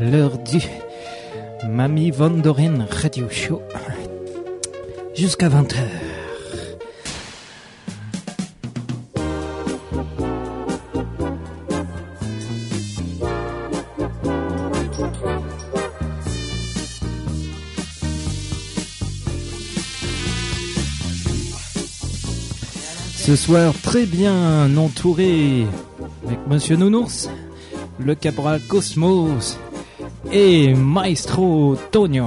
L'heure du Mamie Vandoren Radio Show. Jusqu'à 20h. Ce soir, très bien entouré avec Monsieur Nounours, le Cabral Cosmos et Maestro Tonio.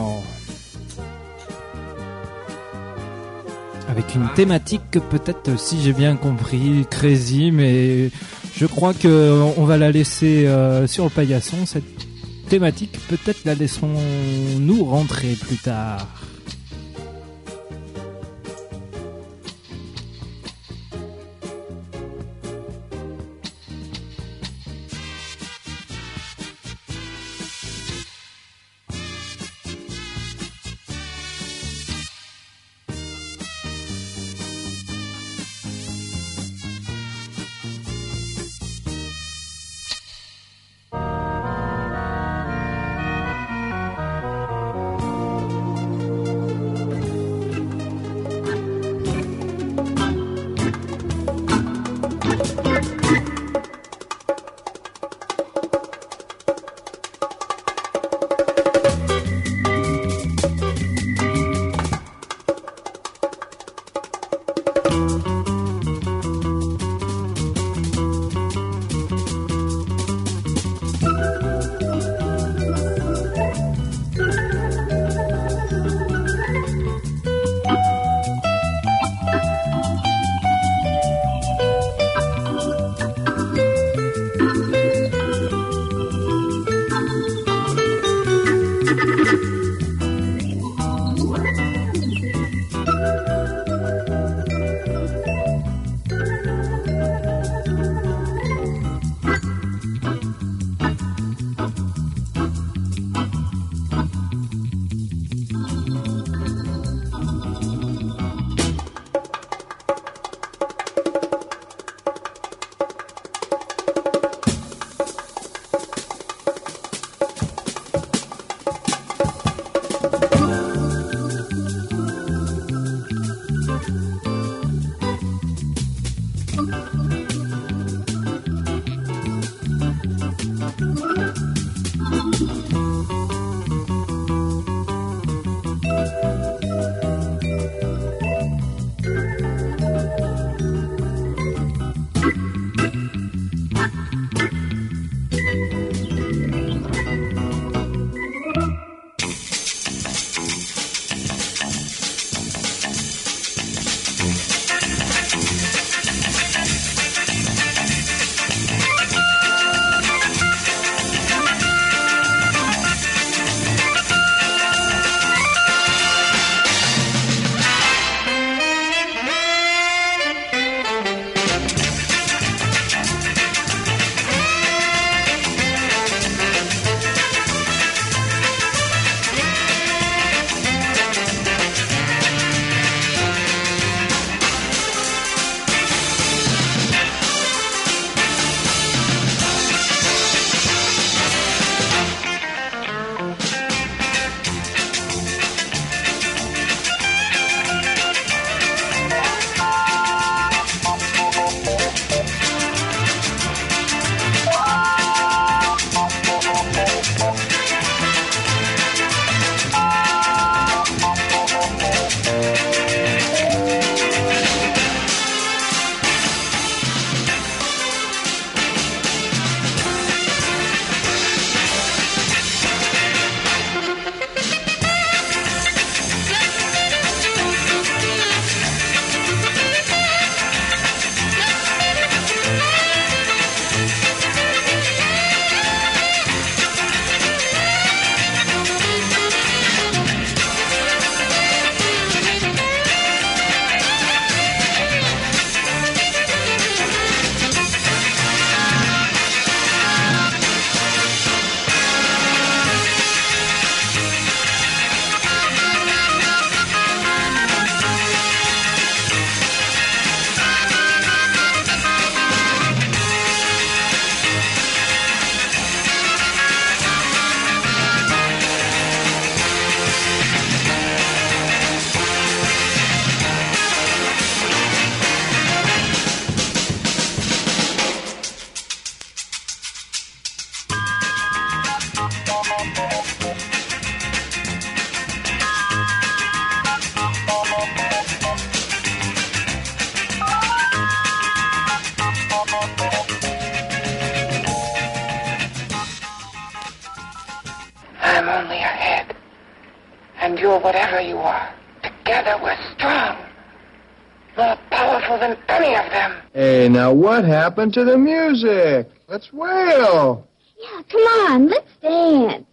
Avec une thématique que peut-être, si j'ai bien compris, crazy, mais je crois que on va la laisser euh, sur le paillasson. Cette thématique, peut-être la laisserons-nous rentrer plus tard. And you're whatever you are. Together we're strong. More powerful than any of them. Hey, now what happened to the music? Let's wail. Yeah, come on, let's dance.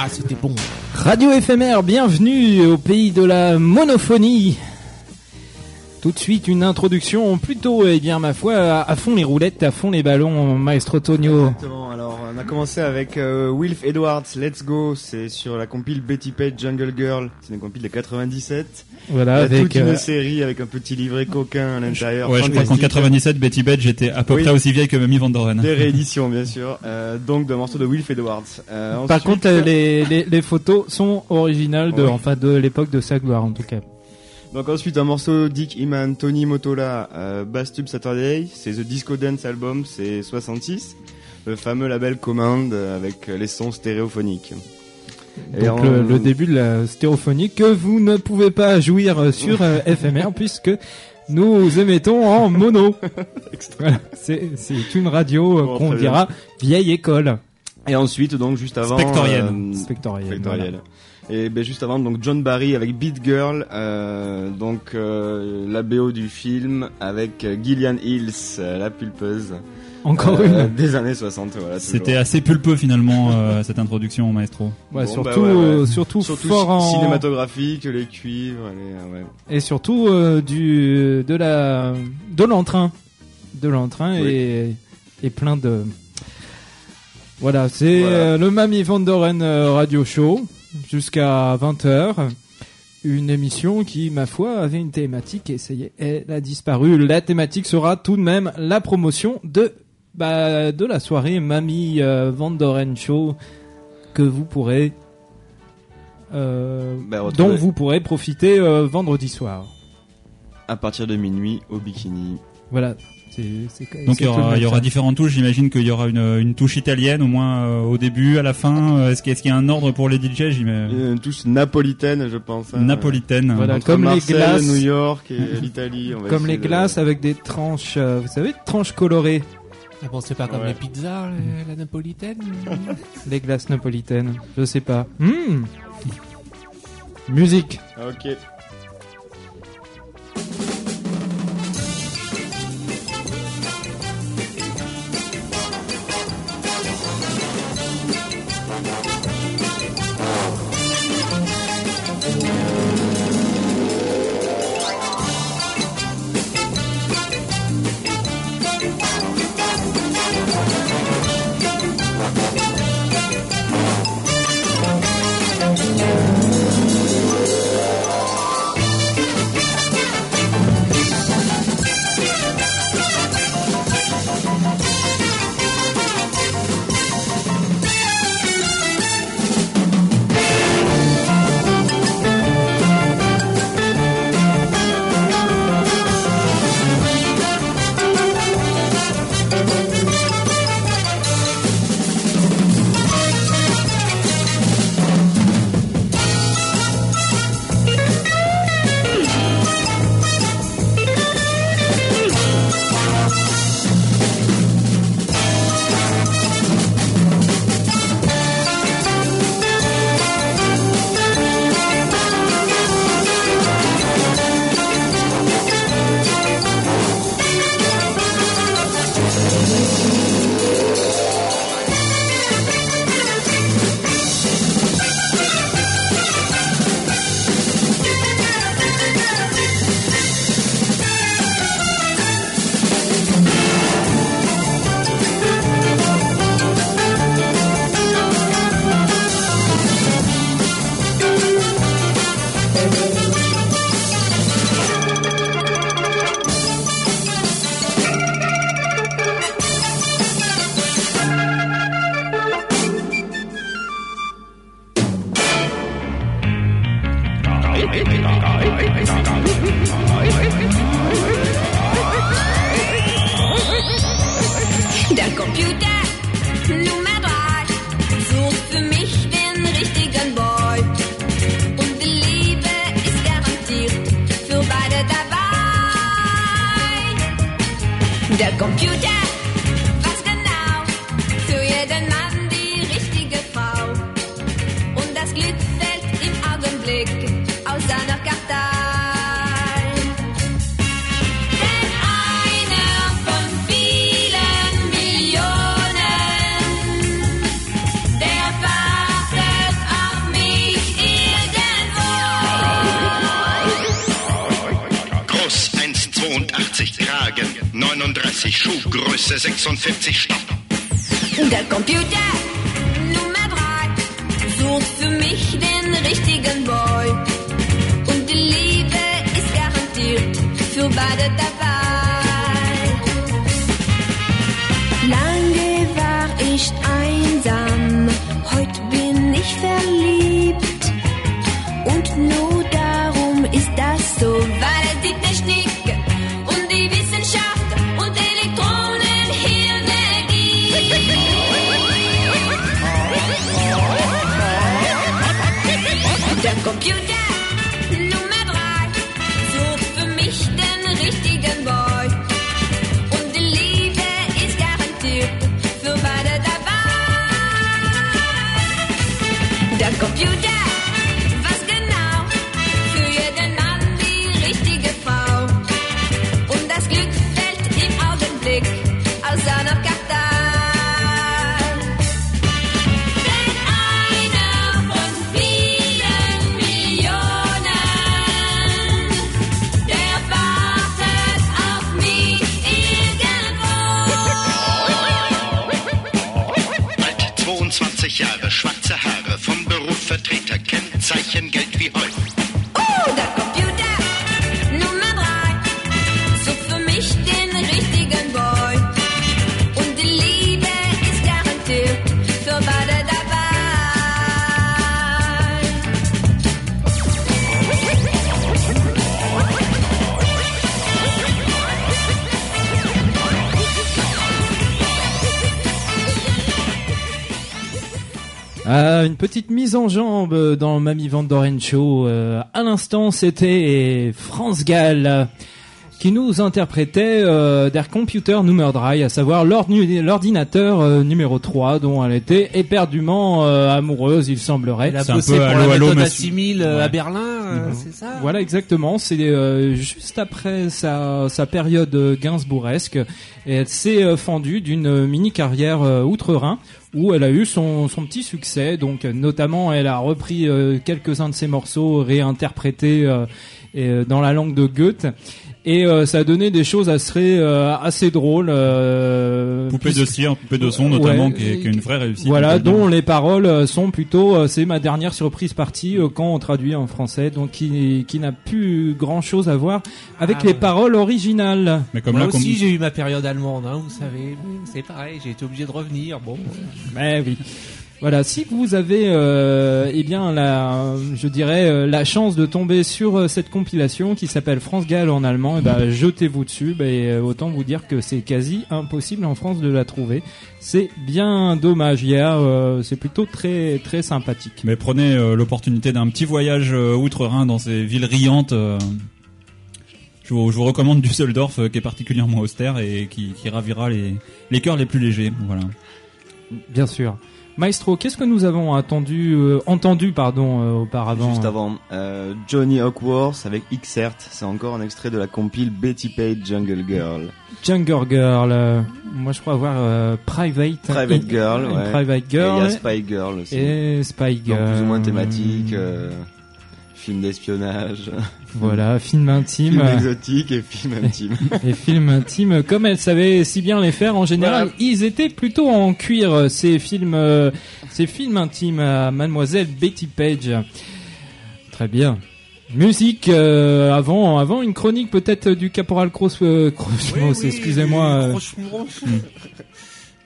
Ah, c'était bon. Radio éphémère, bienvenue au pays de la monophonie. Tout de suite une introduction plutôt, eh bien ma foi, à, fond les roulettes, à fond les ballons, maestro Tonio. Exactement. Alors, on a commencé avec euh, Wilf Edwards, Let's Go. C'est sur la compile Betty Page Jungle Girl. C'est une compile de 97. Voilà, Il y a avec toute une euh, série avec un petit livret coquin à l'intérieur. Ouais, je crois qu'en Fantastique. 97, Betty Page était à peu Oui. près aussi vieille que Mamie Van Doren. Des rééditions, bien sûr. Euh, donc, d'un morceau de Wilf Edwards. Euh, Par contre, les, les, les photos sont originales de, Ouais. enfin, de l'époque de sa gloire en tout cas. Donc ensuite un morceau Dick Iman, Tony Motola, euh, Bass Tube Saturday, c'est The Disco Dance Album, c'est 66, le fameux label Command euh, avec les sons stéréophoniques. Et Donc en- le, le début de la stéréophonie que vous ne pouvez pas jouir euh, sur euh, FMR puisque nous émettons en mono. Voilà, c'est c'est une radio euh, Bon, qu'on dira vieille école. Et ensuite donc juste avant Spectorienne. euh, Spectorienne. Spectorienne. Et ben juste avant donc John Barry avec Beat Girl, euh, donc euh, la BO du film avec euh, Gillian Hills, euh, la pulpeuse. Encore euh, une. des années 60 voilà. C'était assez pulpeux finalement euh, cette introduction, maestro. Ouais, Bon, surtout, bah ouais, ouais. surtout, Surtout fort en cinématographique, les cuivres, les, ouais. et surtout euh, du de la de l'entrain, de l'entrain Oui. et et plein de. Voilà, c'est Voilà. euh, le Mamie Van Doren euh, Radio Show jusqu'à 20h. Une émission qui, ma foi, avait une thématique et ça y est, elle a disparu. La thématique sera tout de même la promotion de bah, de la soirée Mamie euh, Van Doren Show que vous pourrez euh, Bah, dont vous pourrez profiter vendredi soir. à partir de minuit au bikini. Voilà. C'est, Donc il y aura, il y différentes touches. J'imagine qu'il y aura une, une touche italienne au moins euh, au début, à la fin. Euh, Est-ce qu'il y a un ordre pour les DJ Une touche napolitaine, je pense. hein. Napolitaine. Voilà. Entre comme les glaces. New York et l'Italie. on va Comme les de- glaces avec des tranches, euh, vous savez, tranches colorées. Ah bon, c'est pas comme Ouais. les pizzas, les- la napolitaine Les glaces napolitaines. Je sais pas. Hmm. Musique. Ok. 39 Schuhgröße, 46 Stopp. Der Computer Nummer 3 sucht für mich den richtigen Boy. Und die Liebe ist garantiert für beide dabei. Lange war ich einsam, heute bin ich verliebt. Ah, une petite mise en jambe euh, dans Mamie Van Doren Show. Euh, à l'instant, c'était France Gall euh, qui nous interprétait euh, Der Computer Nummer 3, à savoir l'ordi- l'ordinateur euh, numéro 3 dont elle était éperdument euh, amoureuse, il semblerait. Elle a C'est un bossé peu pour allô, la allô, méthode monsieur. A6000 euh, à. Berlin, euh, c'est ça Voilà exactement, c'est euh, juste après sa, sa période euh, gainsbouresque et elle s'est euh, fendue d'une mini carrière euh, outre-Rhin où elle a eu son, son petit succès. Donc notamment elle a repris euh, quelques-uns de ses morceaux réinterprétés euh, euh, dans la langue de Goethe. Et euh, ça a donné des choses assez, euh, assez drôles. euh, Poupée de cire, poupée de son notamment, Ouais. qui, est, qui est une vraie réussite. Voilà, dont les paroles euh, sont plutôt, euh, c'est ma dernière surprise partie euh, quand on traduit en français, donc qui, qui n'a plus grand chose à voir avec Ah, les ouais. paroles originales. Mais comme Moi là, comme- aussi, j'ai eu ma période allemande, hein, vous savez. C'est pareil, j'ai été obligé de revenir. Bon, Mais oui. Voilà, si vous avez, euh, eh bien, la, je dirais, euh, la chance de tomber sur euh, cette compilation qui s'appelle France Gall en allemand, eh ben, jetez-vous dessus. Ben, euh, autant vous dire que c'est quasi impossible en France de la trouver. C'est bien dommage. Hier, euh, c'est plutôt très, très sympathique. Mais prenez euh, l'opportunité d'un petit voyage euh, outre-Rhin dans ces villes riantes. euh, je, vous, je vous recommande Düsseldorf, euh, qui est particulièrement austère et qui, qui ravira les, les cœurs les plus légers. Voilà. Bien sûr. Maestro, qu'est-ce que nous avons attendu, euh, entendu, pardon, euh, auparavant Juste avant, euh, Johnny Hawkworth avec Xert, c'est encore un extrait de la compile Betty Page Jungle Girl. Jungle Girl. moi, je crois avoir Private. Private Girl, in ouais. Private Et il y Girl. a Spy Girl aussi. Et Spy Donc Girl. plus ou moins thématique, film d'espionnage, Voilà, film intime. film exotique et film intime. et film intime, comme elle savait si bien les faire en général, Voilà. ils étaient plutôt en cuir ces films, euh, ces films intimes à Mademoiselle Betty Page. Très bien. Musique euh, avant, avant une chronique peut-être du Caporal Cross, euh, Oui, oui, excusez-moi. oui, euh, franchement.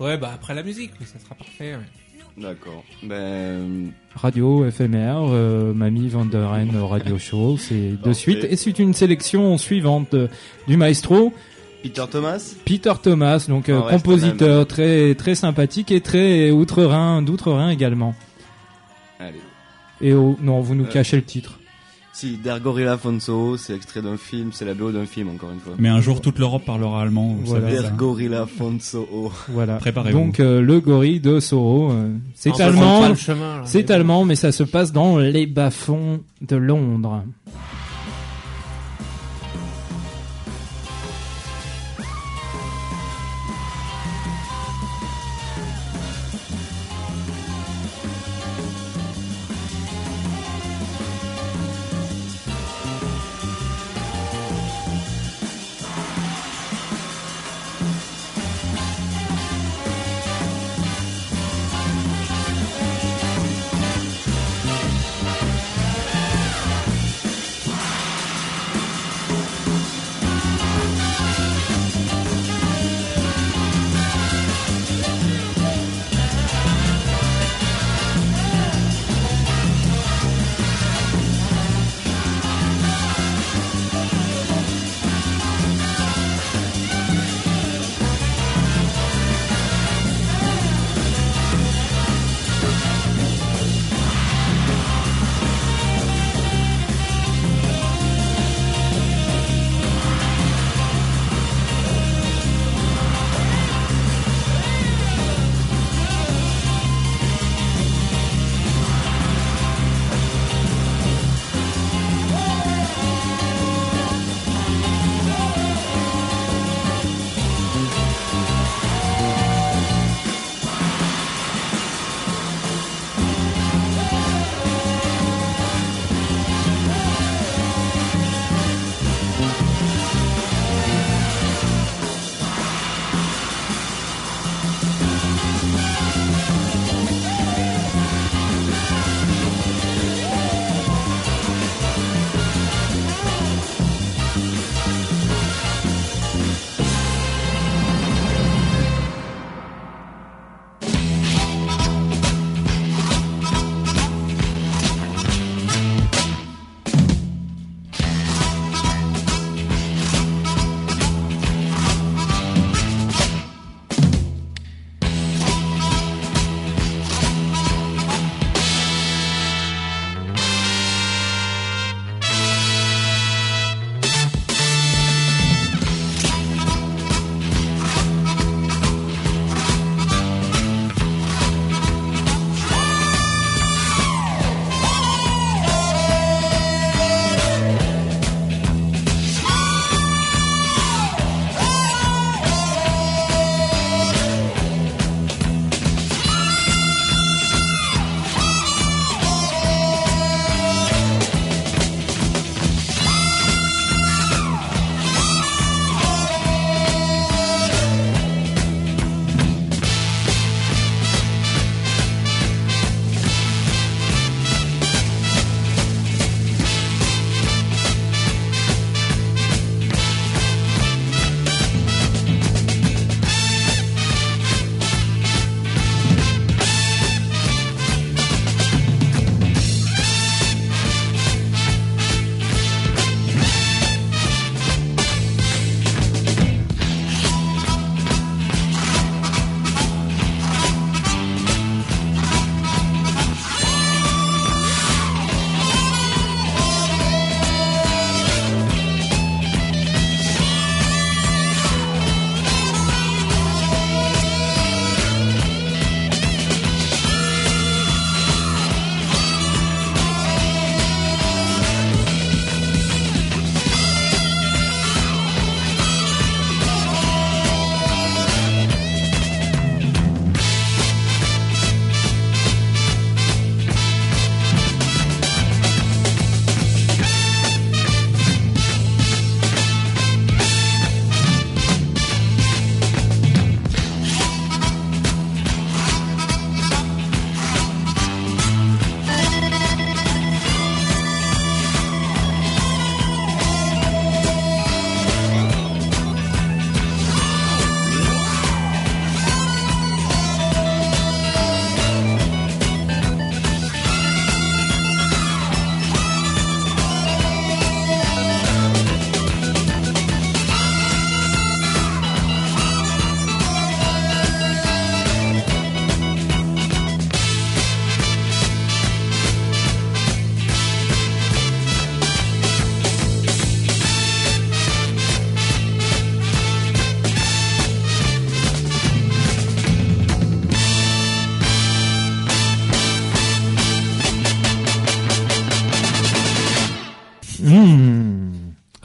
ouais, bah après la musique, oui, ça sera parfait. ouais. D'accord. Ben, Radio éphémère, euh, Mamie Van der Ren Radio Show, c'est de suite. Et c'est une sélection suivante euh, du maestro Peter Thomas Peter Thomas, donc euh, reste compositeur très très sympathique et très outre-Rhin, d'outre-Rhin également. Allez. Et oh, non, vous nous Euh. cachez le titre. Si, Der Gorilla Fonso, c'est extrait d'un film, c'est la BO d'un film encore une fois. Mais un jour, toute l'Europe parlera allemand. Vous Voilà. savez, Der ça. Gorilla Fonso. Voilà. Préparez-vous. Donc euh, le gorille de Soro, euh, c'est reprend allemand, pas le chemin, là. c'est allemand, mais ça se passe dans les bas-fonds de Londres.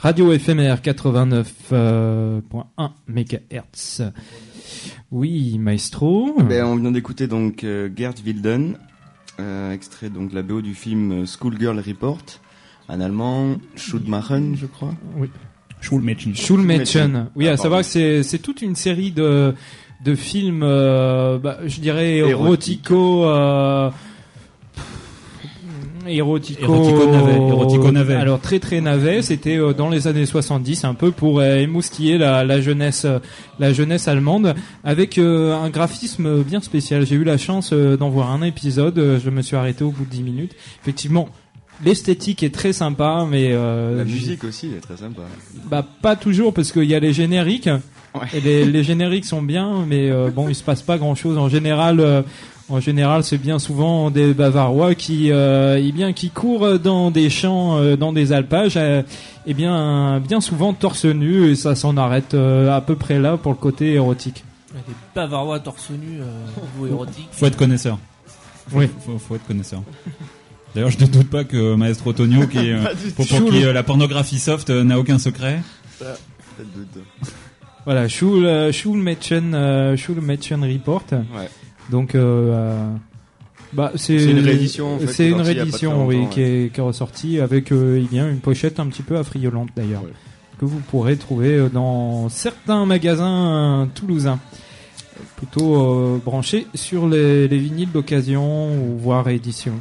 Radio FMR 89.1 MHz. Oui, Maestro. Ben, on vient d'écouter donc euh, Gerd Wilden, euh, extrait donc de la BO du film Schoolgirl Report, en allemand Schulmachen, je crois. Oui. Schulmädchen. Schulmädchen. Oui, Ah, à pardon. savoir que c'est c'est toute une série de de films, euh, bah, je dirais Érotique. Érotico. Érotico érotico-navet. alors très très navet c'était euh, dans les années 70 un peu pour euh, émoustiller la, la jeunesse euh, la jeunesse allemande avec euh, un graphisme bien spécial j'ai eu la chance euh, d'en voir un épisode je me suis arrêté au bout de 10 minutes effectivement l'esthétique est très sympa mais euh, La musique aussi est très sympa. bah pas toujours parce qu'il y a les génériques et les, les génériques sont bien mais euh, bon il se passe pas grand chose en général euh, en général c'est bien souvent des Bavarois qui euh, eh bien qui courent dans des champs euh, dans des alpages euh, et bien bien souvent torse nu et ça s'en arrête euh, à peu près là pour le côté érotique Des Bavarois torse nu, euh, niveau érotique. Faut être connaisseur. Faut, Oui. faut, faut être connaisseur. D'ailleurs, je ne doute pas que Maestro Tonio, qui est, euh, pour, pour qui euh, la pornographie soft euh, n'a aucun secret. Ça, doute. voilà Schul Schulmädchen Schulmädchen Report Ouais. Donc euh, euh, bah c'est une réédition, en fait, c'est qui est une réédition oui qui est qui est ressortie avec euh, eh bien une pochette un petit peu affriolante d'ailleurs Ouais. que vous pourrez trouver euh, dans certains magasins toulousains plutôt euh, branchés sur les, les vinyles d'occasion ou voire réédition.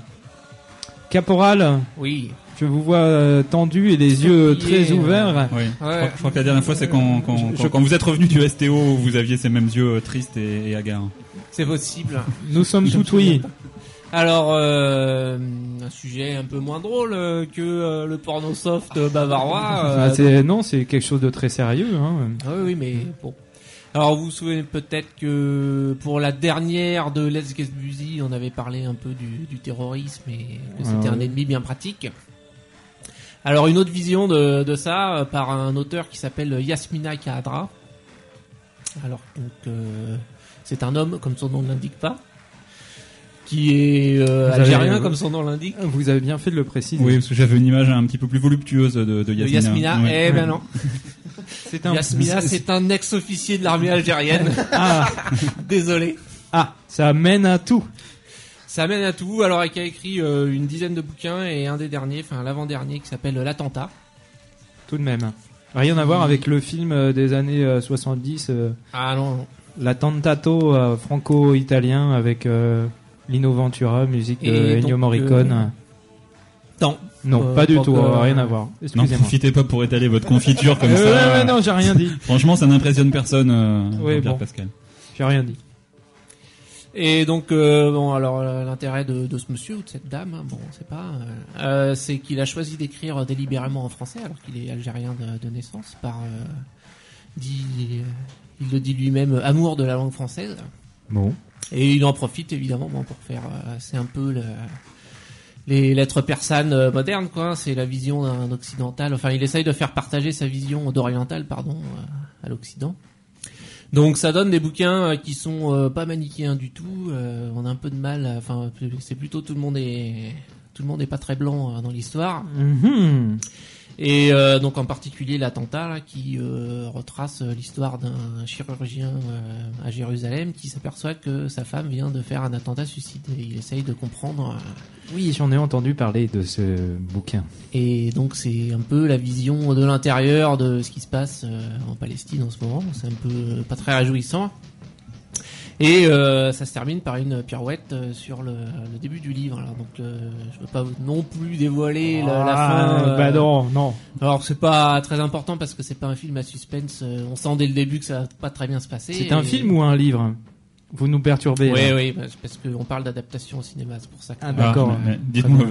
Caporal, Oui. je vous vois euh, tendu et les yeux très ouverts. Oui. Je, Ouais. crois, je crois que la dernière fois, c'est quand, quand, Je- quand, quand vous êtes revenu du STO, vous aviez ces mêmes yeux euh, tristes et, et hagards. C'est possible. Nous sommes tout oui. Alors, euh, un sujet un peu moins drôle euh, que euh, le porno soft bavarois. Ah, c'est- non, c'est quelque chose de très sérieux. Hein. Ah oui, oui, mais bon. Alors, vous vous souvenez peut-être que pour la dernière de Let's Get Busy, on avait parlé un peu du, du terrorisme et que c'était Ah un oui. ennemi bien pratique. Alors, une autre vision de, de ça euh, par un auteur qui s'appelle Yasmina Kahadra. Alors, donc, euh, c'est un homme, comme son nom ne l'indique pas, qui est euh, avez- algérien, comme son nom l'indique. Vous avez bien fait de le préciser. Oui, parce que j'avais une image un petit peu plus voluptueuse de, de De Yasmina. Yasmina, eh ben non. c'est un. Yasmina, c'est un ex-officier de l'armée algérienne. Ah, Désolé. ah, ça mène à tout. Ça mène à tout. Alors, elle a écrit euh, une dizaine de bouquins et un des derniers, enfin l'avant-dernier, qui s'appelle L'attentat. Tout de même. Rien à voir avec le film euh, des années euh, 70, euh, Ah non, non. L'attentato euh, franco-italien avec euh, Lino Ventura, musique de Et Ennio donc, Morricone. euh, Non. Non, euh, pas du tout, rien à voir. Non, profitez pas pour étaler votre confiture comme Euh, ça. ouais, ouais, non, j'ai rien dit. Franchement, ça n'impressionne personne, euh, Oui, bon. Pascal. J'ai rien dit. Et donc, euh, bon, alors l'intérêt de, de ce monsieur ou de cette dame, hein, bon, c'est pas, euh, euh, c'est qu'il a choisi d'écrire délibérément en français alors qu'il est algérien de, de naissance, par, euh, dit, il le dit lui-même, amour de la langue française. Bon. Et il en profite évidemment bon, pour faire, euh, c'est un peu le, les lettres persanes euh, modernes, quoi. C'est la vision d'un occidental. Enfin, il essaye de faire partager sa vision d'oriental, pardon, euh, à l'Occident. Donc ça donne des bouquins euh, qui sont euh, pas manichéens du tout. euh, on a un peu de mal. Enfin, c'est plutôt tout le monde est tout le monde est pas très blanc euh, dans l'histoire. Mhm. Et euh, donc en particulier l'attentat qui euh, retrace l'histoire d'un chirurgien euh, à Jérusalem qui s'aperçoit que sa femme vient de faire un attentat suicide. Et il essaye de comprendre. Oui, j'en ai entendu parler de ce bouquin. et donc c'est un peu la vision de l'intérieur de ce qui se passe en Palestine en ce moment. C'est un peu pas très réjouissant. Et euh, ça se termine par une pirouette euh, sur le, le début du livre. Alors donc euh, je veux pas non plus dévoiler la, la Ah, fin. euh, Bah non, non. Alors c'est pas très important parce que c'est pas un film à suspense. euh, On sent dès le début que ça va pas très bien se passer. C'est un film ou un livre? Vous nous perturbez. Oui, là. oui, parce parce qu'on parle d'adaptation au cinéma, c'est pour ça. que- Ah, d'accord. Ah, mais Dites-moi.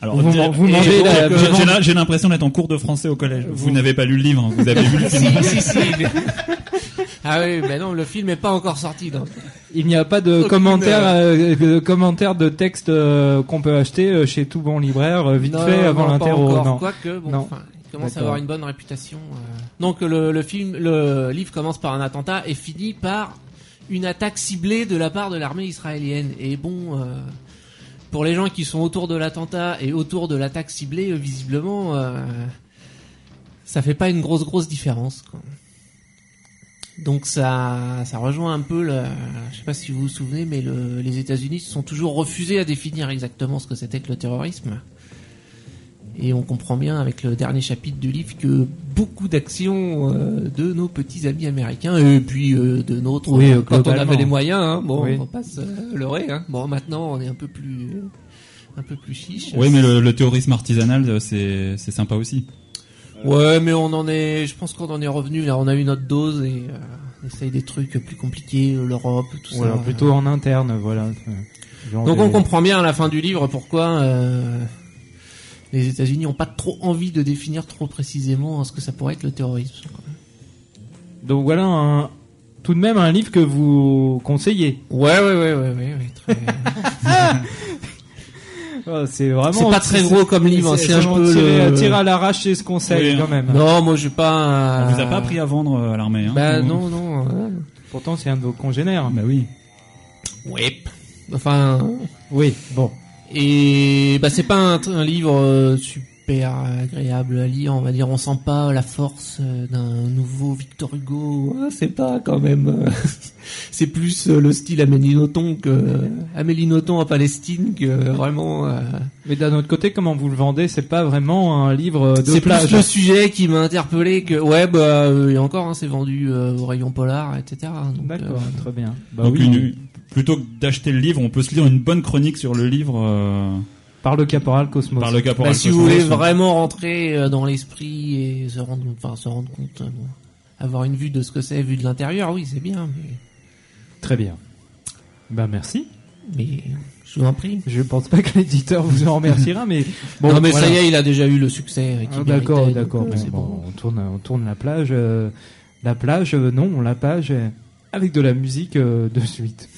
Alors, Vous j'ai- vous l'impression d'être en cours de français au collège. Vous, Vous- n'avez pas lu le livre, vous avez vu le film. si, si, si. ah oui, mais non, le film est pas encore sorti. Donc. Il n'y a pas de Aucune, commentaires, euh, de commentaires de texte euh, qu'on peut acheter euh, chez tout bon libraire euh, vite Non, fait avant l'interro. Non. Quoique, bon, Non. il commence à avoir une bonne réputation. euh. Donc le, le film, le livre commence par un attentat et finit par une attaque ciblée de la part de l'armée israélienne. Et bon, euh, pour les gens qui sont autour de l'attentat et autour de l'attaque ciblée, euh, visiblement, euh, ça fait pas une grosse grosse différence. Quoi. Donc ça, ça rejoint un peu, le, je sais pas si vous vous souvenez, mais le, les États-Unis se sont toujours refusés à définir exactement ce que c'était que le terrorisme. Et on comprend bien avec le dernier chapitre du livre que beaucoup d'actions euh, de nos petits amis américains et puis euh, de nôtres Oui, euh, quand on avait les moyens, hein, bon, Oui. on va pas se leurrer. Hein. Bon, maintenant on est un peu plus, un peu plus chiche. Oui, mais le, le terrorisme artisanal, euh, c'est c'est sympa aussi. Ouais, mais on en est, je pense qu'on en est revenu là. On a eu notre dose et euh, on essaye des trucs plus compliqués, euh, l'Europe, tout Voilà, ça. plutôt en interne, voilà. Genre Donc des- on comprend bien à la fin du livre pourquoi euh, les États-Unis n'ont pas trop envie de définir trop précisément ce que ça pourrait être le terrorisme. Donc voilà un, tout de même un livre que vous conseillez. Ouais, ouais, ouais, ouais, ouais, ouais, très. Oh, c'est vraiment. C'est pas très gros comme livre, hein, c'est un peu tiré, le- tiré à l'arrache et ce conseil Oui, quand même. non, moi j'ai pas. On vous a pas appris à vendre euh, à l'armée, hein Bah non, non. euh, Pourtant c'est un de vos congénères. Bah oui. Ouais. Enfin. Oui, bon. Et bah c'est pas un, un livre euh, super agréable à lire, on va dire. On sent pas la force euh, d'un nouveau Victor Hugo. C'est pas quand même. euh, c'est plus euh, le style Amélie Nothomb que Amélie Nothomb en Palestine que vraiment. Mais d'un autre côté, comment vous le vendez, c'est pas vraiment un livre de c'est plus le sujet qui m'a interpellé que ouais bah et encore hein, c'est vendu au rayon polar etc. Donc, D'accord, euh, très bien. Bah Donc oui, une- plutôt que d'acheter le livre, on peut se lire une bonne chronique sur le livre euh, par le caporal Cosmos. par le caporal. Bah, si vous voulez vraiment rentrer euh, dans l'esprit et se rendre, enfin, se rendre compte, euh, bon, avoir une vue de ce que c'est vu de l'intérieur, oui, c'est bien, mais, Très bien. Bah merci. mais je vous en prie. Je pense pas que l'éditeur vous en remerciera, mais bon. non, mais voilà. ça y est, il a déjà eu le succès. euh, qu'il Ah, d'accord, d'accord. donc, mais c'est bon, bon. on tourne, on tourne la plage, euh, la plage, euh, non, la page euh, avec de la musique euh, de suite.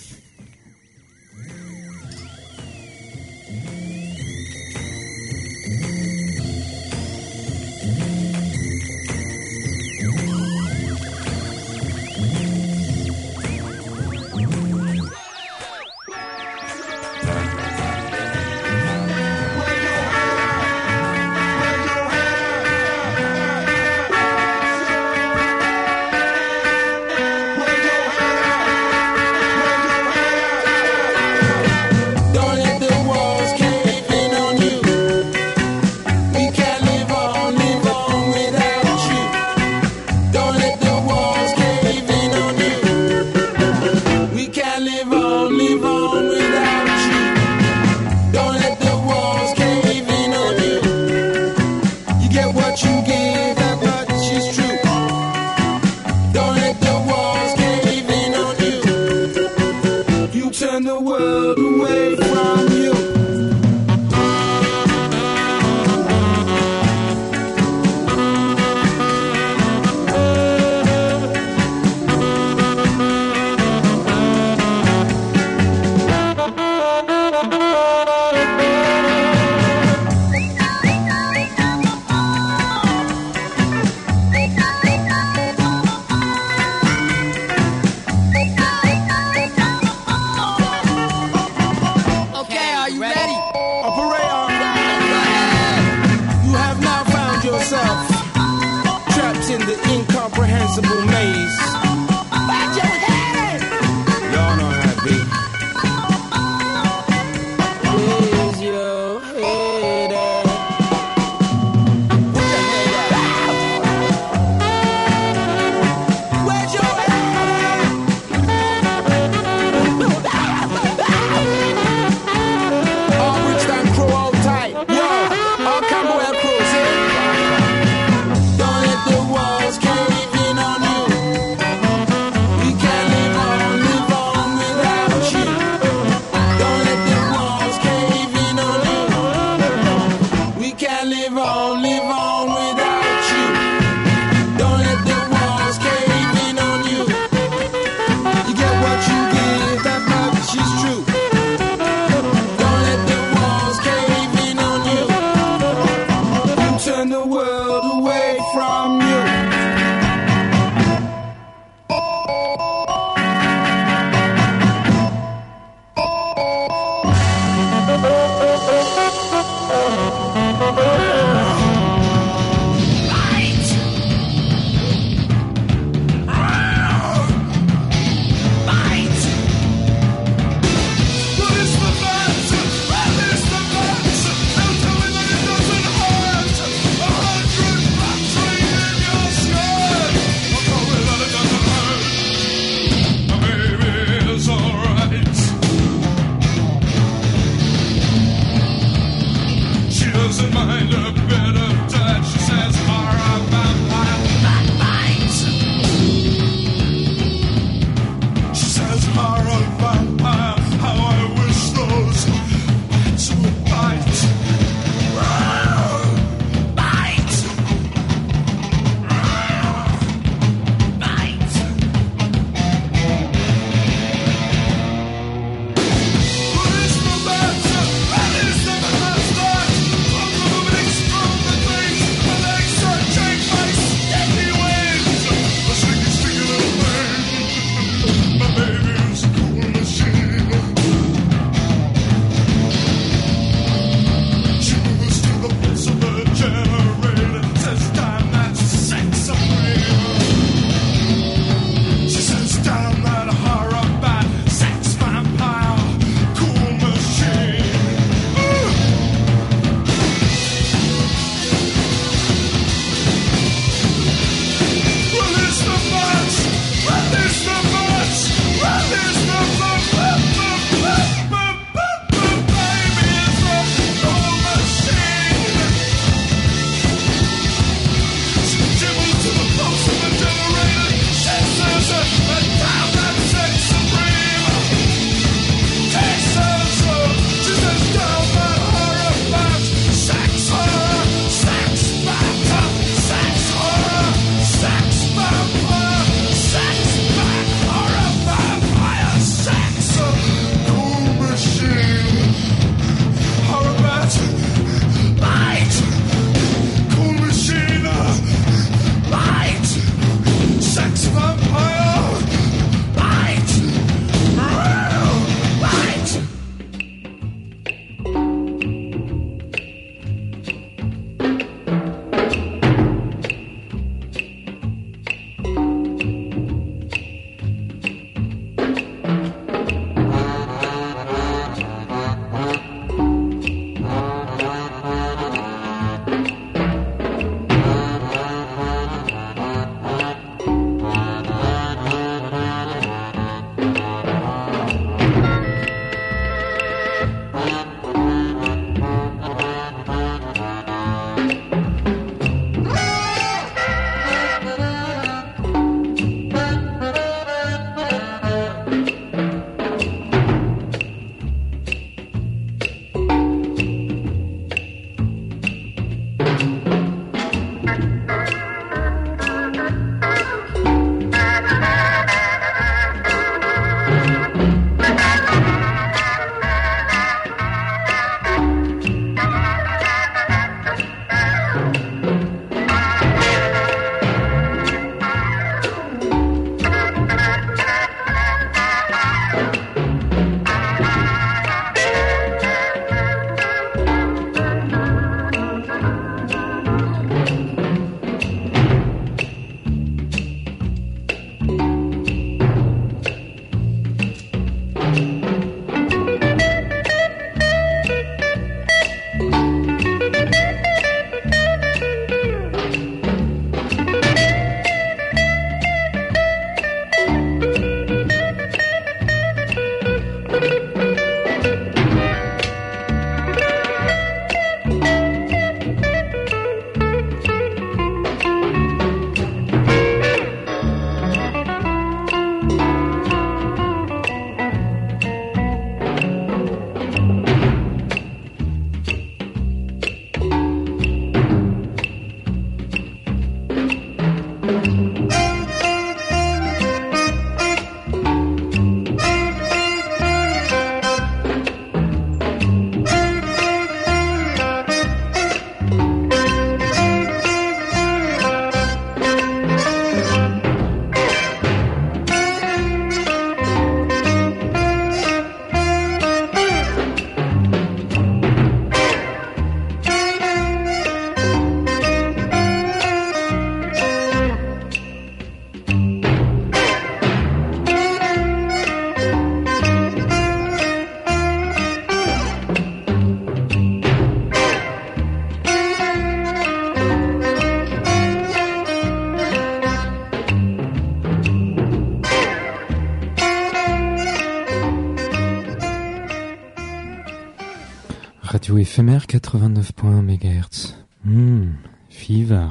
Éphémère 89.1 MHz. Hmm, Fever.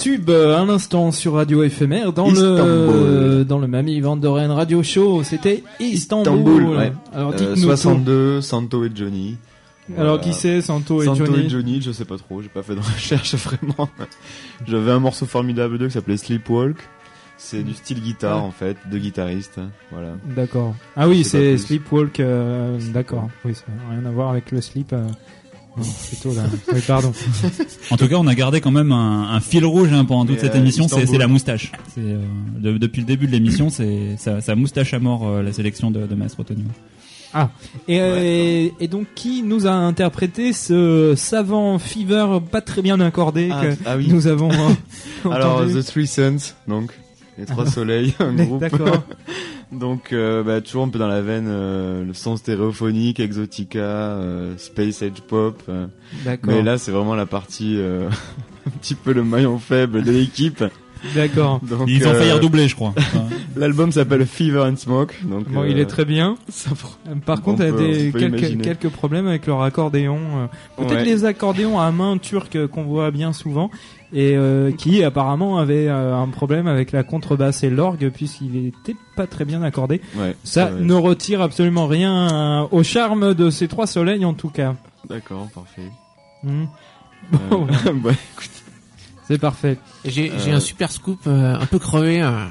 Tube euh, un instant sur Radio éphémère dans le dans le Mamie Vandoren Radio Show. C'était Istanbul. Istanbul, ouais. Alors Euh, dites-nous tout. 62, Santo et Johnny. Alors Voilà. qui c'est Santo et Santo Johnny et Johnny, je sais pas trop, j'ai pas fait de recherche vraiment. J'avais un morceau formidable d'eux qui s'appelait Sleepwalk. C'est du style guitare Ouais. en fait, deux guitaristes, voilà. D'accord. Ah oui, c'est. Sleepwalk. euh, D'accord. Oui, ça n'a rien à voir avec le sleep. euh, plutôt là. Oui, pardon. En tout cas, on a gardé quand même un, un fil rouge hein, pendant toute Et, cette euh, émission, c'est la moustache. C'est euh, de- depuis le début de l'émission, c'est ça moustache à mort euh, la sélection de, de Maestro Tonio. Ah. Et, euh, et donc qui nous a interprété ce savant Fever pas très bien accordé Ah, que ah oui. nous avons Alors The Three Suns, donc les trois Ah. soleils, un groupe. d'accord. donc euh, bah, toujours un peu dans la veine euh, le son stéréophonique, exotica, euh, space age pop. euh. D'accord. Mais là c'est vraiment la partie euh, un petit peu le maillon faible de l'équipe. D'accord. Ils ont failli euh, redoubler, je crois. L'album s'appelle Fever and Smoke. Donc Bon, euh, il est très bien. ça pr- Par On contre, il y a des, quelques, problèmes avec leur accordéon. euh, Peut-être Ouais. les accordéons à main turcs euh, qu'on voit bien souvent et euh, qui apparemment avaient euh, un problème avec la contrebasse et l'orgue puisqu'il était pas très bien accordé. Ouais, Ça ne retire absolument rien euh, au charme de ces trois soleils en tout cas. D'accord, parfait. Hmm. Bon, Euh, bah, écoute, c'est parfait. J'ai j'ai Euh. un super scoop euh, un peu crevé. euh.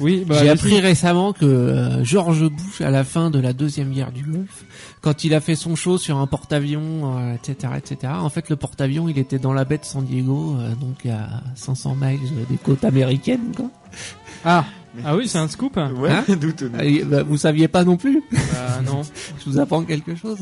Oui, bah, J'ai appris récemment que euh, George Bush, à la fin de la deuxième guerre du Golfe, quand il a fait son show sur un porte-avions, euh, etc., etc., en fait, le porte-avions, il était dans la baie de San Diego, euh, donc à 500 miles des côtes américaines, quoi. Ah, ah oui, c'est un scoop. ouais, Hein Ah, bah, vous saviez pas non plus Bah, non. Je vous apprends quelque chose.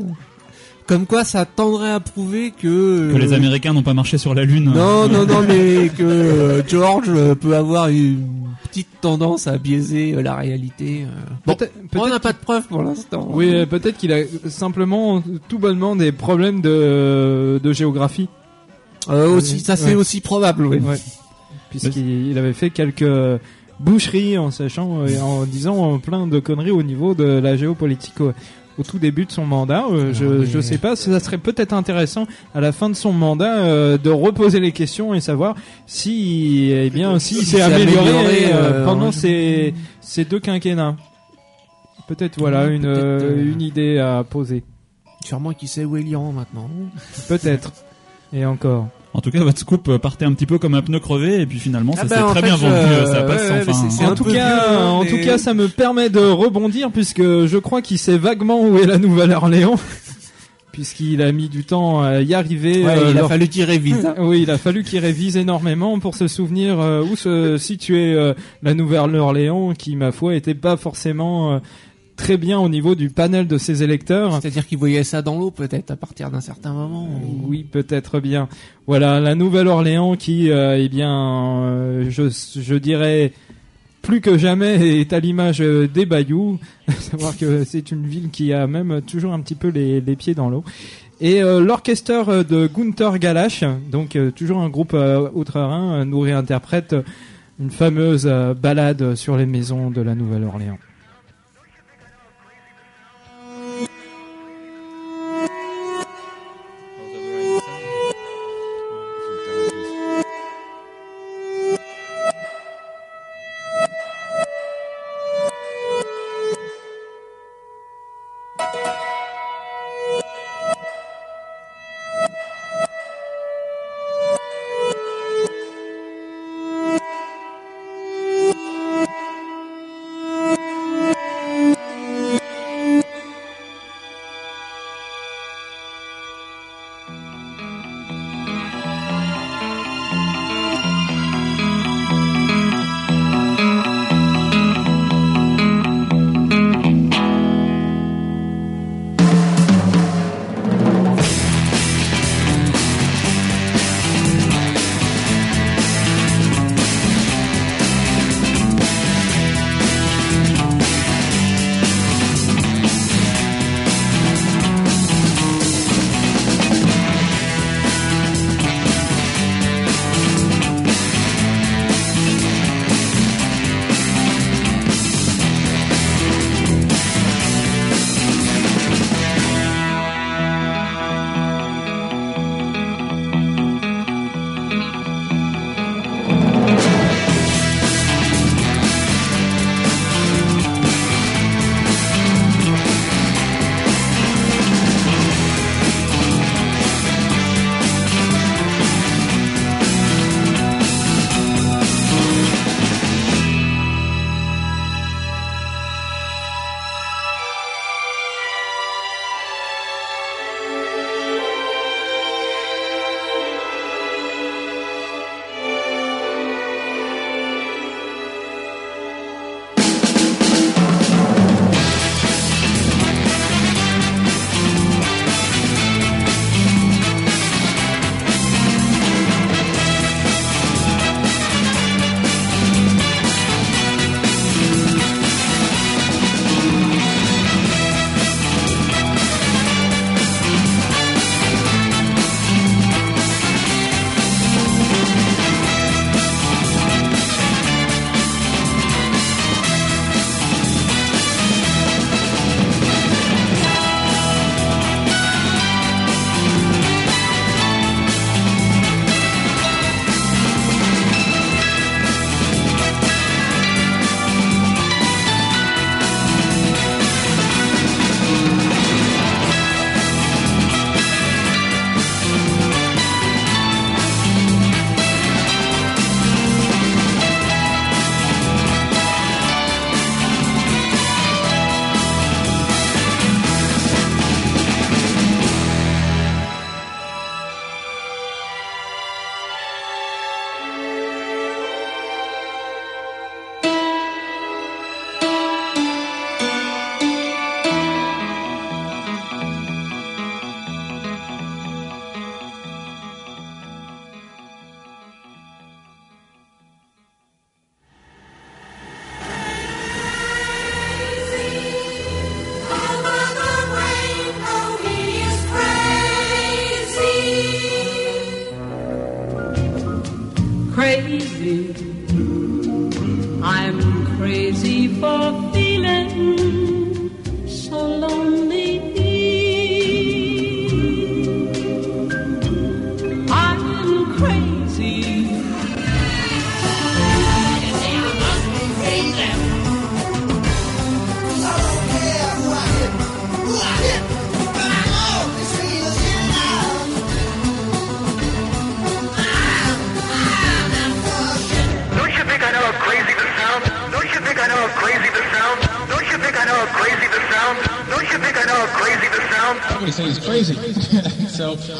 Comme quoi, ça tendrait à prouver que... que les euh, Américains n'ont pas marché sur la Lune. Non, non, non, mais que euh, George euh, peut avoir une petite tendance à biaiser euh, la réalité. euh. Bon, Peut-être- on n'a pas de preuves pour l'instant. Oui, euh, peut-être qu'il a simplement tout bonnement des problèmes de, de géographie. Euh, aussi, ça c'est Ouais. aussi probable. Oui. Ouais. Puisqu'il il avait fait quelques boucheries en sachant, euh, en disant plein de conneries au niveau de la géopolitique. Au tout début de son mandat. Euh, je mais- je sais pas, ça serait peut-être intéressant à la fin de son mandat euh, de reposer les questions et savoir si eh bien si s'est amélioré, amélioré, euh, euh, pendant ces ces deux quinquennats. Peut-être voilà une euh, euh, une idée à poser. Sûrement qui sait où est Lyon maintenant. Peut-être. Et encore. En tout cas, votre scoop euh, partait un petit peu comme un pneu crevé et puis finalement, ça Ah s'est bah, en très fait, bien vendu. euh, Ça passe ouais, sans fin. c'est- hein. En tout cas, vieux, en mais- tout cas, ça me permet de rebondir puisque je crois qu'il sait vaguement où est la Nouvelle-Orléans, puisqu'il a mis du temps à y arriver. Ouais, euh, il a fallu qu'il révise. hein. Oui, il a fallu qu'il révise énormément pour se souvenir euh, où se situait euh, la Nouvelle-Orléans, qui, ma foi, était pas forcément euh, très bien au niveau du panel de ses électeurs. C'est-à-dire qu'il voyait ça dans l'eau peut-être à partir d'un certain moment. ou- Oui, peut-être bien. Voilà, la Nouvelle-Orléans qui, euh, eh bien, euh, je, je dirais plus que jamais est à l'image euh, des Bayous. savoir que c'est une ville qui a même toujours un petit peu les, les pieds dans l'eau. Et euh, l'orchestre de Gunther Galache, donc euh, toujours un groupe outre-Rhin, nous réinterprète une fameuse ballade sur les maisons de la Nouvelle-Orléans.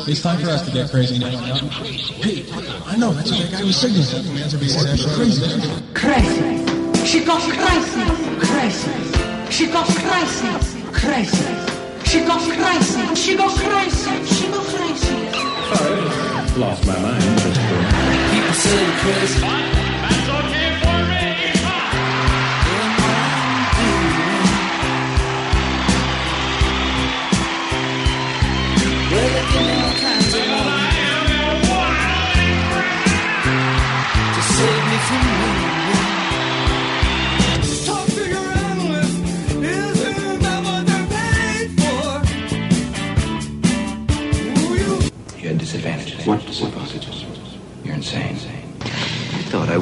It's time for us to get crazy now. now. Hey, I know, that's what that guy was signaling. The answer be exactly crazy. Crazy. She got crazy. Crazy. She got crazy. Crazy. She got crazy. She got crazy. She got crazy. Lost my mind. People say crazy.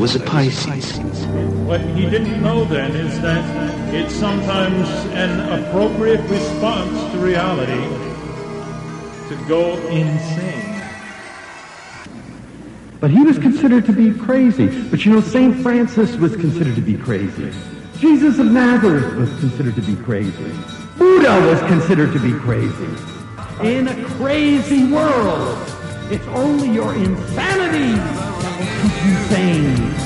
Was a Pisces. What he didn't know then is that it's sometimes an appropriate response to reality to go insane. But he was considered to be crazy. But you know, St. Francis was considered to be crazy. Jesus of Nazareth was considered to be crazy. Buddha was considered to be crazy. In a crazy world, it's only your insanity insane.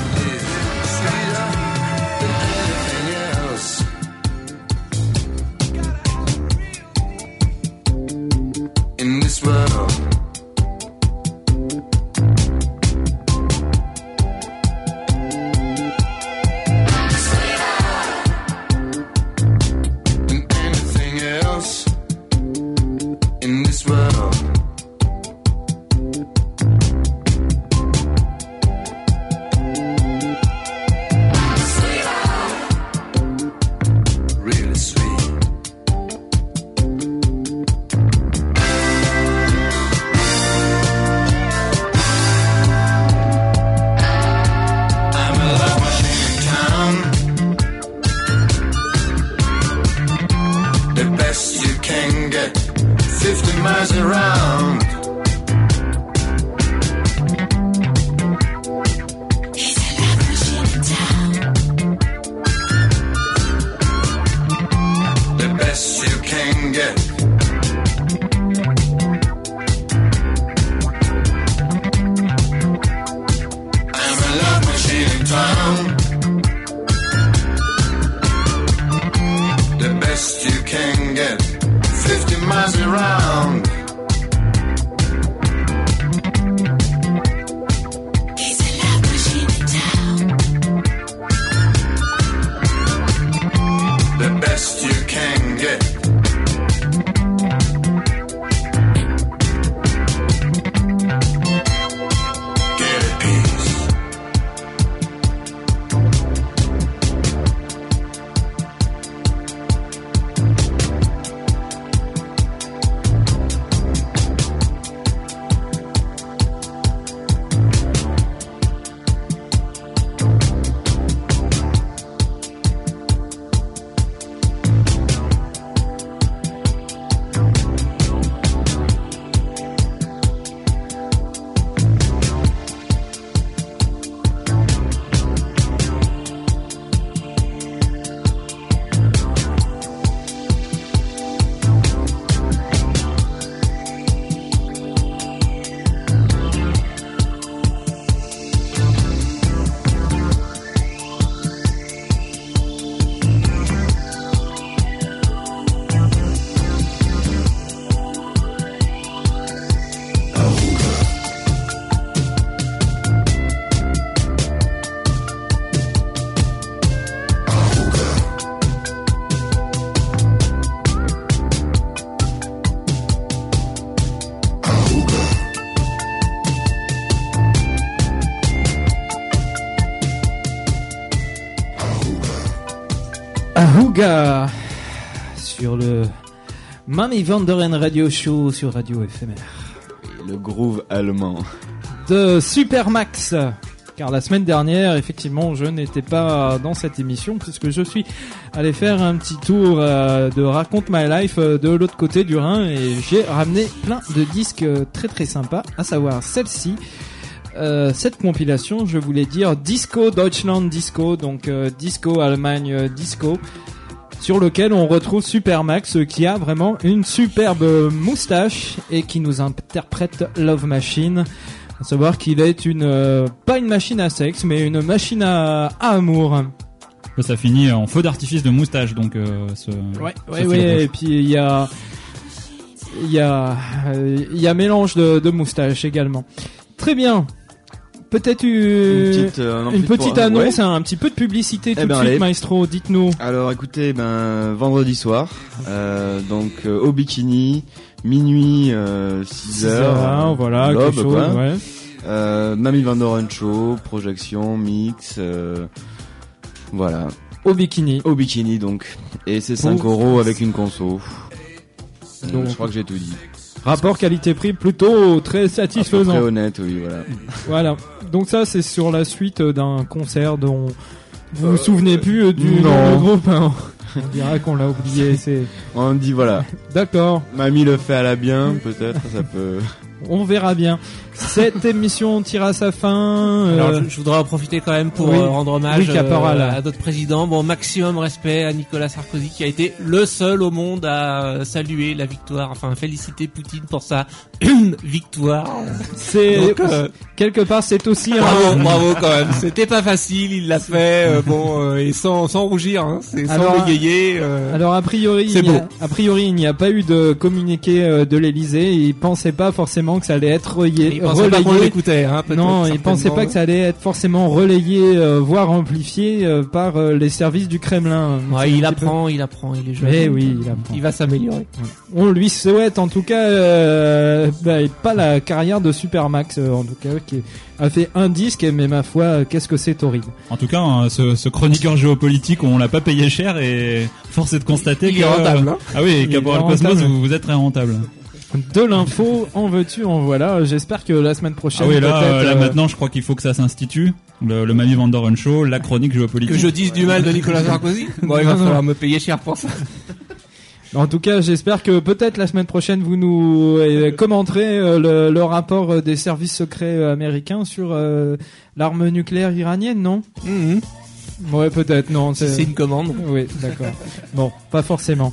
Mami Vanderen Radio Show sur Radio FMR Le groove allemand. de Supermax. Car la semaine dernière, effectivement, je n'étais pas dans cette émission puisque je suis allé faire un petit tour euh, de Raconte My Life euh, de l'autre côté du Rhin et j'ai ramené plein de disques euh, très très sympas, à savoir celle-ci. Euh, cette compilation, je voulais dire Disco Deutschland Disco, donc euh, Disco Allemagne Disco. Sur lequel on retrouve Supermax qui a vraiment une superbe moustache et qui nous interprète Love Machine. À savoir qu'il est une euh, pas une machine à sexe mais une machine à, à amour. Ça finit en feu d'artifice de moustache, donc euh, ce, Ouais, ce ouais, ouais. Et puis il y a, il y a, euh, il y a mélange de, de moustaches également. Très bien. Peut-être une, Une petite, euh, un une petit petite point, annonce, ouais. un, petit peu de publicité tout Eh de ben, suite, allez. maestro. Dites-nous. Alors écoutez, ben vendredi soir, euh, donc euh, au bikini, minuit, euh, 6 Six heures, heures, voilà, quelque chose, quoi. ouais. Euh, Mamie Van Doren Show, projection, mix, euh, voilà. Au bikini. Au bikini donc. Et c'est 5 Pour- euros avec une conso. Donc- je crois que j'ai tout dit. Rapport qualité-prix plutôt très satisfaisant. près honnête, oui, voilà. Voilà. Donc ça, c'est sur la suite d'un concert dont vous vous souvenez plus euh, du non. nom du groupe. hein. On dira qu'on l'a oublié. C'est On dit voilà. d'accord. Mamie le fait à la bien, peut-être, ça peut. On verra bien. Cette émission tire à sa fin. euh, Alors, je, je voudrais en profiter quand même pour oui. euh, rendre hommage Oui, euh, à notre président. Bon, maximum respect à Nicolas Sarkozy qui a été le seul au monde à saluer la victoire, enfin féliciter Poutine pour sa victoire. c'est euh, quelque part, c'est aussi Bravo, un. bravo quand même. C'était pas facile, il l'a fait, bon, et sans, sans rougir, hein, c'est sans bégayer. Alors a priori, il n'y a, priori, il n'y a pas eu de communiqué de l'Élysée. Il pensait pas forcément que ça allait être relayé. il pensait pas qu'on l'écoutait, hein, non, il pensait pas que ça allait être forcément relayé, euh, voire amplifié euh, par euh, les services du Kremlin. Ouais, il apprend, il apprend, il est jeune. Eh oui, il apprend. Il va s'améliorer. On lui souhaite en tout cas euh, bah, pas la carrière de Supermax euh, en tout cas qui a fait un disque mais ma foi qu'est-ce que c'est horrible. En tout cas, hein, ce, ce chroniqueur géopolitique, on l'a pas payé cher et force est de constater Il que est rentable, hein. ah oui, Caporal Cosmos, vous, vous êtes très rentable. De l'info, en veux-tu, en voilà. J'espère que la semaine prochaine. Ah oui, là, euh, là euh, maintenant, je crois qu'il faut que ça s'institue. Le, le Mamie Van Doren Show, la chronique géopolitique. Que je dise du mal de Nicolas Sarkozy Bon, il va Non, non. falloir me payer cher pour ça. En tout cas, j'espère que peut-être la semaine prochaine vous nous euh, commenterez euh, le, le rapport des services secrets américains sur euh, l'arme nucléaire iranienne, non Ouais, peut-être, non. C'est une commande. Oui, d'accord. bon, pas forcément.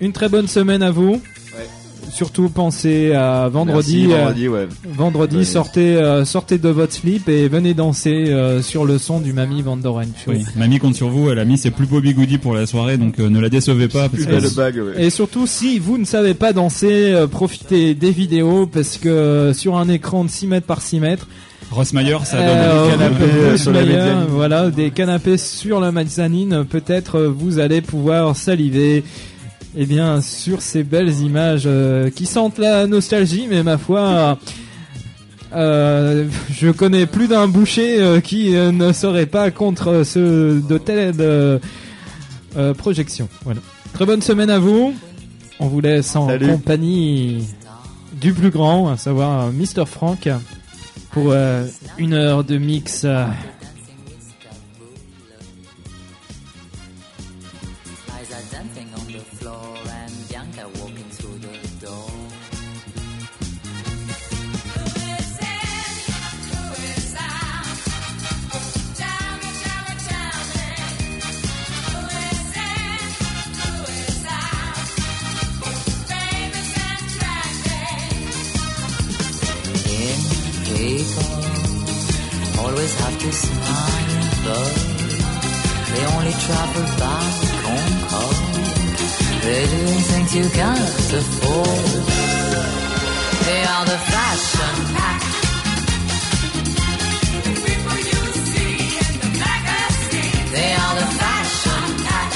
Une très bonne semaine à vous. Surtout pensez à vendredi. Merci, euh, vendredi, ouais. vendredi, Ouais. sortez, euh, sortez de votre slip et venez danser euh, sur le son du Mamie Van Doren Show. Oui, Mamie compte sur vous, elle a mis ses plus beaux bigoudis pour la soirée, donc euh, ne la décevez pas. Parce Plus que- belle bague, ouais. Et surtout, si vous ne savez pas danser, euh, profitez des vidéos parce que euh, sur un écran de 6 mètres par 6 mètres, Rossmayer, ça donne euh, des canapés, euh, sur la Meyer, mezzanine. voilà, des canapés sur la mezzanine, peut-être vous allez pouvoir saliver. Eh bien, sur ces belles images euh, qui sentent la nostalgie, mais ma foi, euh, je connais plus d'un boucher euh, qui euh, ne serait pas contre ce de telles euh, euh, projections. Voilà. Très bonne semaine à vous. On vous laisse en Salut. compagnie du plus grand, à savoir euh, Mr. Frank, pour euh, une heure de mix. this minor bug. They only travel by Concorde. They're doing things you can't afford. They are the fashion pack. People you see in the magazine. They are the fashion pack.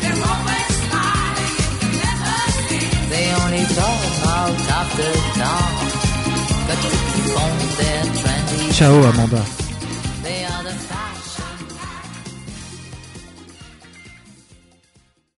They're always smiling in the limousine. They only talk out after dark. But to keep on their trend. Ciao Amanda.